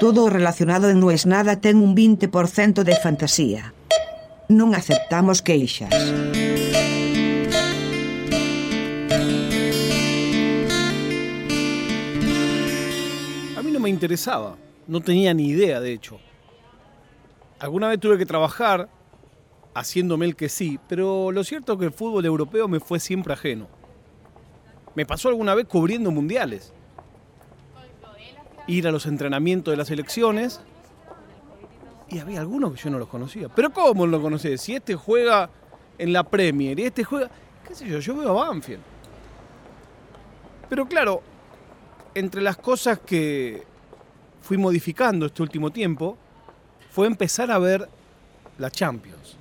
Todo relacionado en Non es nada ten un 20% de fantasía. Non aceptamos queixas. A mí no me interesaba, no tenía ni idea de hecho. Alguna vez tuve que trabajar haciéndome el que sí, pero lo cierto es que el fútbol europeo me fue siempre ajeno. Me pasó alguna vez cubriendo mundiales. Ir a los entrenamientos de las selecciones y había algunos que yo no los conocía. Pero ¿cómo lo conocés? Si este juega en la Premier y este juega, qué sé yo, yo veo a Banfield. Pero claro, entre las cosas que fui modificando este último tiempo fue empezar a ver la Champions.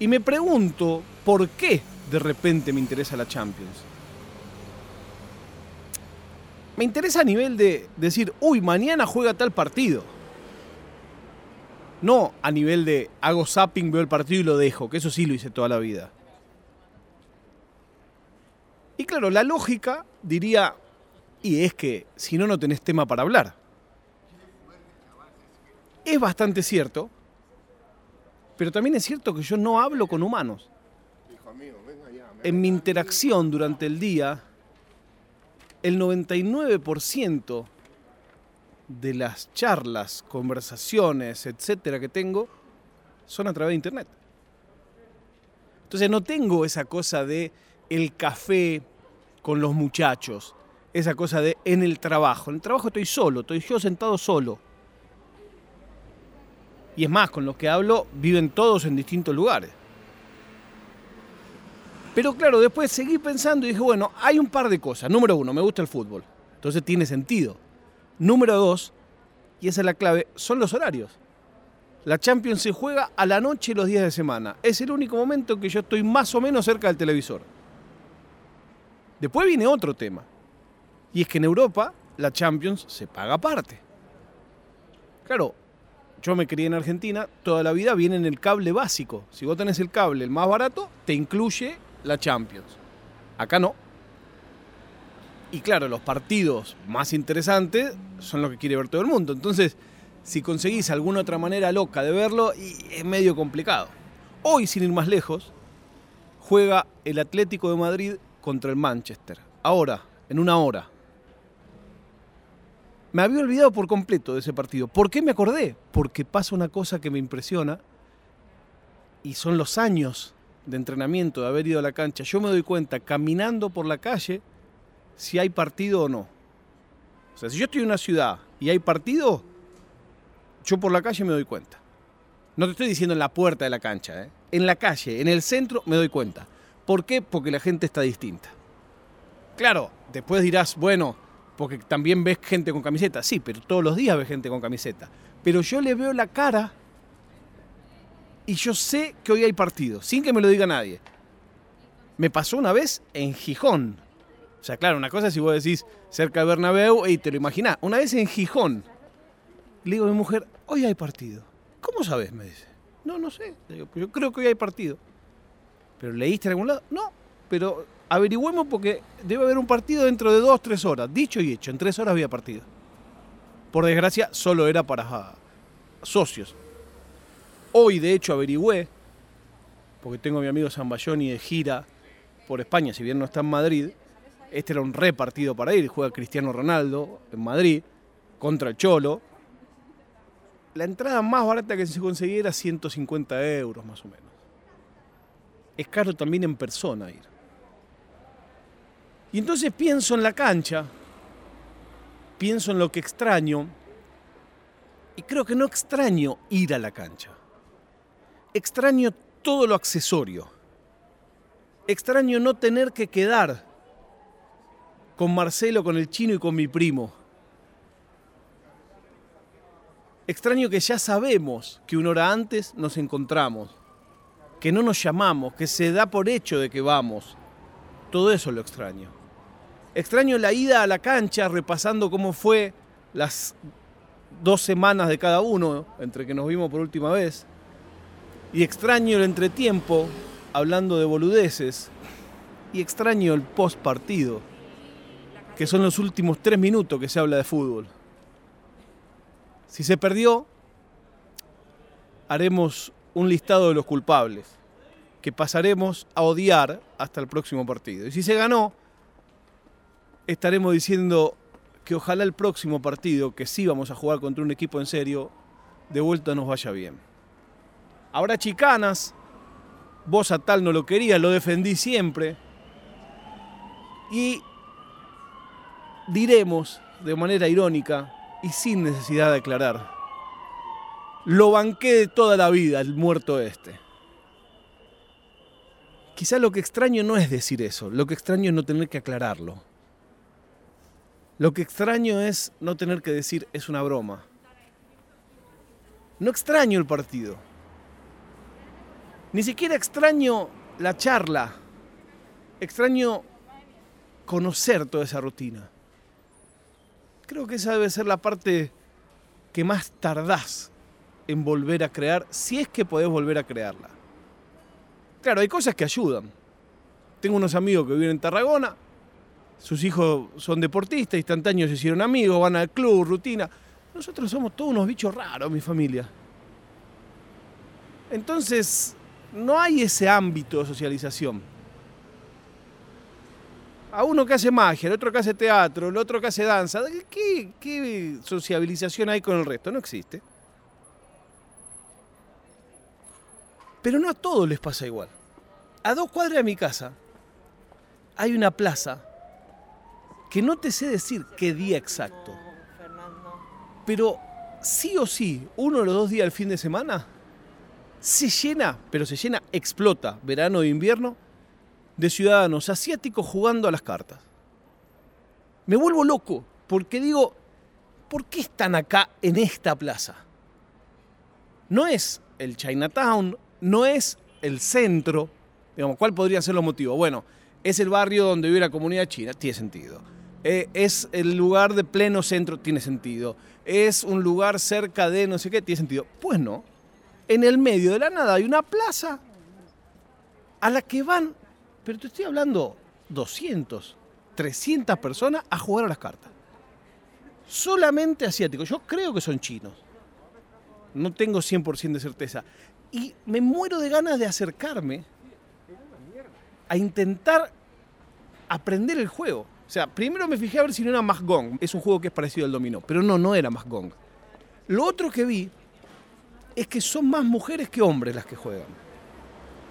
Y me pregunto por qué de repente me interesa la Champions. Me interesa a nivel de decir, uy, mañana juega tal partido. No a nivel de hago zapping, veo el partido y lo dejo, que eso sí lo hice toda la vida. Y claro, la lógica diría, y es que si no, no tenés tema para hablar. Es bastante cierto, pero también es cierto que yo no hablo con humanos. En mi interacción durante el día, el 99% de las charlas, conversaciones, etcétera, que tengo, son a través de internet. Entonces no tengo esa cosa de el café con los muchachos, esa cosa de en el trabajo. En el trabajo estoy solo, estoy yo sentado solo. Y es más, con los que hablo viven todos en distintos lugares. Pero claro, después seguí pensando y dije, bueno, hay un par de cosas. Número uno, me gusta el fútbol. Entonces tiene sentido. Número dos, y esa es la clave, son los horarios. La Champions se juega a la noche los días de semana. Es el único momento en que yo estoy más o menos cerca del televisor. Después viene otro tema. Y es que en Europa la Champions se paga aparte. Claro, yo me crié en Argentina, toda la vida viene en el cable básico. Si vos tenés el cable el más barato, te incluye la Champions. Acá no. Y claro, los partidos más interesantes son los que quiere ver todo el mundo. Entonces, si conseguís alguna otra manera loca de verlo, es medio complicado. Hoy, sin ir más lejos, juega el Atlético de Madrid contra el Manchester. Ahora, en una hora. Me había olvidado por completo de ese partido. ¿Por qué me acordé? Porque pasa una cosa que me impresiona y son los años de entrenamiento, de haber ido a la cancha. Yo me doy cuenta caminando por la calle si hay partido o no. O sea, si yo estoy en una ciudad y hay partido, yo por la calle me doy cuenta. No te estoy diciendo en la puerta de la cancha, ¿eh? en la calle, en el centro, me doy cuenta. ¿Por qué? Porque la gente está distinta. Claro, después dirás, bueno, porque también ves gente con camiseta. Sí, pero todos los días ves gente con camiseta. Pero yo le veo la cara y yo sé que hoy hay partido, sin que me lo diga nadie. Me pasó una vez en Gijón. O sea, claro, una cosa es si vos decís cerca de Bernabéu y te lo imaginás. Una vez en Gijón. Le digo a mi mujer, hoy hay partido. ¿Cómo sabes? Me dice. No, no sé. Le digo, yo creo que hoy hay partido. ¿Pero leíste en algún lado? No, pero averigüemos porque debe haber un partido dentro de dos, tres horas. Dicho y hecho, en tres horas había partido. Por desgracia, solo era para socios. Hoy, de hecho, averigüé, porque tengo a mi amigo Zambayoni de gira por España, si bien no está en Madrid. Este era un repartido para ir. Juega Cristiano Ronaldo en Madrid contra el Cholo. La entrada más barata que se conseguía era 150 euros más o menos. Es caro también en persona ir. Y entonces pienso en la cancha, pienso en lo que extraño, y creo que no extraño ir a la cancha. Extraño todo lo accesorio. Extraño no tener que quedar con Marcelo, con el chino y con mi primo. Extraño que ya sabemos que una hora antes nos encontramos, que no nos llamamos, que se da por hecho de que vamos. Todo eso lo extraño. Extraño la ida a la cancha repasando cómo fue las dos semanas de cada uno entre que nos vimos por última vez. Y extraño el entretiempo hablando de boludeces. Y extraño el post partido, que son los últimos tres minutos que se habla de fútbol. Si se perdió, haremos un listado de los culpables que pasaremos a odiar hasta el próximo partido. Y si se ganó, estaremos diciendo que ojalá el próximo partido, que sí vamos a jugar contra un equipo en serio, de vuelta nos vaya bien. Habrá chicanas, vos a tal no lo querías, lo defendí siempre. Y diremos de manera irónica y sin necesidad de aclarar, lo banqué de toda la vida el muerto este. Quizá lo que extraño no es decir eso, lo que extraño es no tener que aclararlo. Lo que extraño es no tener que decir es una broma. No extraño el partido. Ni siquiera extraño la charla. Extraño conocer toda esa rutina. Creo que esa debe ser la parte que más tardás en volver a crear, si es que podés volver a crearla. Claro, hay cosas que ayudan. Tengo unos amigos que viven en Tarragona, sus hijos son deportistas, instantáneos se hicieron amigos, van al club, rutina. Nosotros somos todos unos bichos raros, mi familia. Entonces, no hay ese ámbito de socialización. A uno que hace magia, el otro que hace teatro, el otro que hace danza. ¿Qué, qué sociabilización hay con el resto? No existe. Pero no a todos les pasa igual. A dos cuadras de mi casa hay una plaza que no te sé decir qué día exacto. Pero sí o sí, uno de los dos días del fin de semana, se llena, pero se llena, explota, verano e invierno, de ciudadanos asiáticos jugando a las cartas. Me vuelvo loco, porque digo, ¿por qué están acá en esta plaza? No es el Chinatown, no es el centro, digamos, ¿cuál podría ser los motivos? Bueno, es el barrio donde vive la comunidad china, tiene sentido. Eh, es el lugar de pleno centro, tiene sentido. Es un lugar cerca de no sé qué, tiene sentido. Pues no. En el medio de la nada hay una plaza a la que van, pero te estoy hablando 200, 300 personas a jugar a las cartas. Solamente asiáticos. Yo creo que son chinos. No tengo 100% de certeza. Y me muero de ganas de acercarme a intentar aprender el juego. O sea, primero me fijé a ver si no era Mahgong. Es un juego que es parecido al dominó. Pero no, no era Mahgong. Lo otro que vi es que son más mujeres que hombres las que juegan.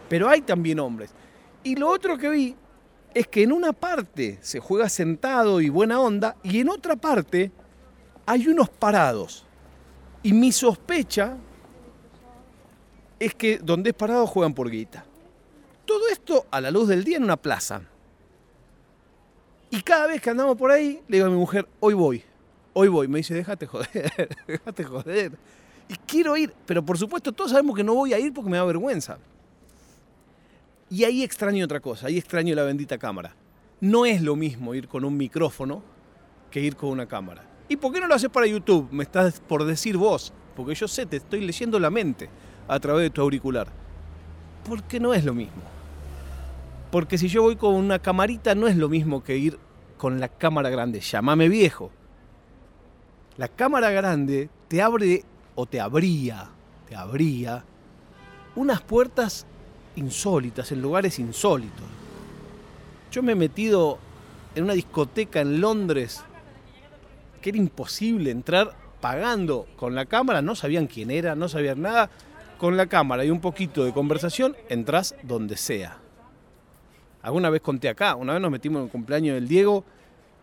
Pero hay también hombres. Y lo otro que vi es que en una parte se juega sentado y buena onda y en otra parte hay unos parados. Y mi sospecha es que donde es parado juegan por guita. Todo esto a la luz del día en una plaza. Y cada vez que andamos por ahí, le digo a mi mujer, hoy voy, hoy voy. Me dice, déjate joder, déjate joder. Y quiero ir, pero por supuesto todos sabemos que no voy a ir porque me da vergüenza. Y ahí extraño otra cosa, ahí extraño la bendita cámara. No es lo mismo ir con un micrófono que ir con una cámara. ¿Y por qué no lo haces para YouTube? Me estás por decir vos, porque yo sé, te estoy leyendo la mente a través de tu auricular. Porque no es lo mismo. Porque si yo voy con una camarita no es lo mismo que ir con la cámara grande. Llámame viejo. La cámara grande te abre o te abría, te abría unas puertas insólitas, en lugares insólitos. Yo me he metido en una discoteca en Londres que era imposible entrar pagando con la cámara, no sabían quién era, no sabían nada. Con la cámara y un poquito de conversación, entras donde sea. Alguna vez conté acá, una vez nos metimos en el cumpleaños del Diego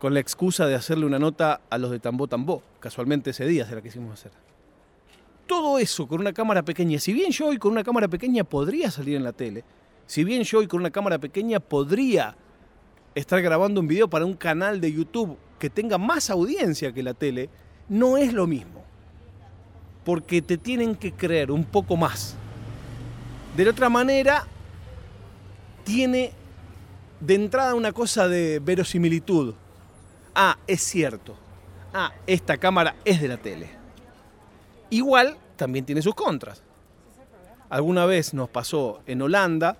con la excusa de hacerle una nota a los de Tambó Tambó. Casualmente ese día se la quisimos hacer. Todo eso con una cámara pequeña. Si bien yo hoy con una cámara pequeña podría salir en la tele, si bien yo hoy con una cámara pequeña podría estar grabando un video para un canal de YouTube que tenga más audiencia que la tele, no es lo mismo. Porque te tienen que creer un poco más. De la otra manera, tiene de entrada una cosa de verosimilitud. Ah, es cierto. Ah, esta cámara es de la tele. Igual también tiene sus contras. Alguna vez nos pasó en Holanda,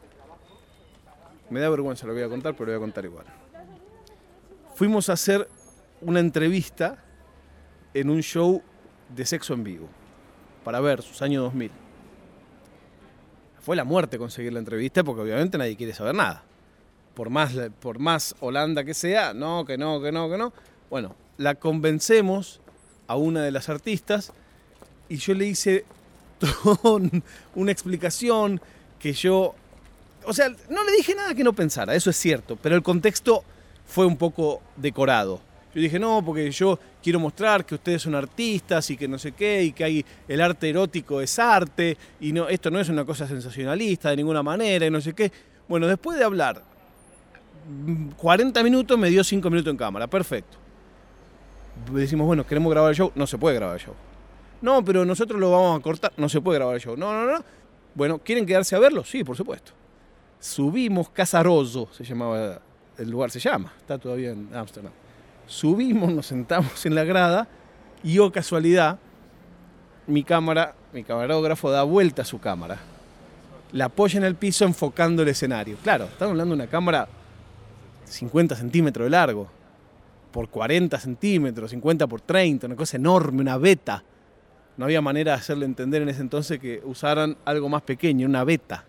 me da vergüenza, lo voy a contar, pero lo voy a contar igual. Fuimos a hacer una entrevista en un show de Sexo en Vivo para ver sus años 2000. Fue la muerte conseguir la entrevista porque obviamente nadie quiere saber nada. Por más, por más Holanda que sea, no, que no, que no, que no. Bueno, la convencemos a una de las artistas y yo le hice una explicación que yo... O sea, no le dije nada que no pensara, eso es cierto, pero el contexto fue un poco decorado. Yo dije, no, porque yo quiero mostrar que ustedes son artistas y que no sé qué, y que hay el arte erótico es arte, y no, esto no es una cosa sensacionalista de ninguna manera, y no sé qué. Bueno, después de hablar 40 minutos, me dio 5 minutos en cámara, perfecto. Decimos, bueno, queremos grabar el show, no se puede grabar el show. No, pero nosotros lo vamos a cortar, no se puede grabar el show. No, no, no. Bueno, ¿quieren quedarse a verlo? Sí, por supuesto. Subimos Casaroso, se llamaba, el lugar se llama, está todavía en Ámsterdam. Subimos, nos sentamos en la grada y, oh casualidad, mi cámara, mi camarógrafo da vuelta a su cámara. La apoya en el piso enfocando el escenario. Claro, estamos hablando de una cámara 50 centímetros de largo, por 40 centímetros, 50 por 30, una cosa enorme, una beta. No había manera de hacerle entender en ese entonces que usaran algo más pequeño, una beta.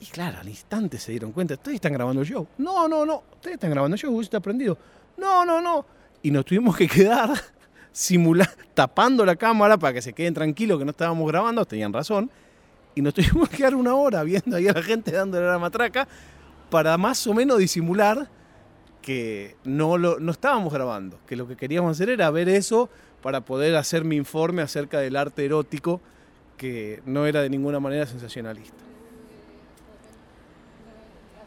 Y claro, al instante se dieron cuenta, ustedes están grabando el show. No, no, no, ustedes están grabando el show, usted está prendido. No, no, no. Y nos tuvimos que quedar simulando, tapando la cámara para que se queden tranquilos que no estábamos grabando, tenían razón. Y nos tuvimos que quedar una hora viendo ahí a la gente dándole la matraca para más o menos disimular que no, lo, no estábamos grabando, que lo que queríamos hacer era ver eso para poder hacer mi informe acerca del arte erótico, que no era de ninguna manera sensacionalista.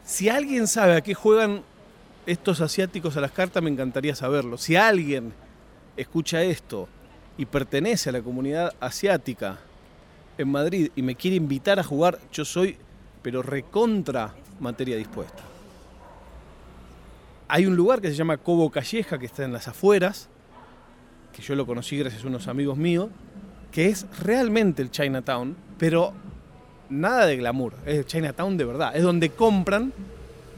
Si alguien sabe a qué juegan estos asiáticos a las cartas, me encantaría saberlo. Si alguien escucha esto y pertenece a la comunidad asiática en Madrid y me quiere invitar a jugar, yo soy, pero recontra materia dispuesta. Hay un lugar que se llama Cobo Calleja, que está en las afueras, que yo lo conocí gracias a unos amigos míos, que es realmente el Chinatown, pero nada de glamour, es el Chinatown de verdad, es donde compran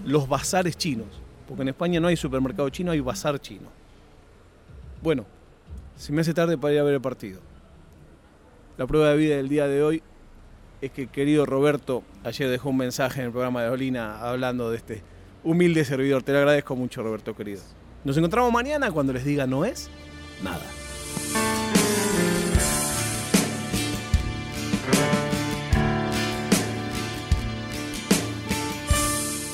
los bazares chinos, porque en España no hay supermercado chino, hay bazar chino. Bueno, se me hace tarde para ir a ver el partido. La prueba de vida del día de hoy es que el querido Roberto ayer dejó un mensaje en el programa de Olina hablando de este humilde servidor. Te lo agradezco mucho, Roberto, querido. Nos encontramos mañana cuando les diga no es nada.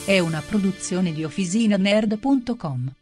È una produzione di OfficinaNerd.com.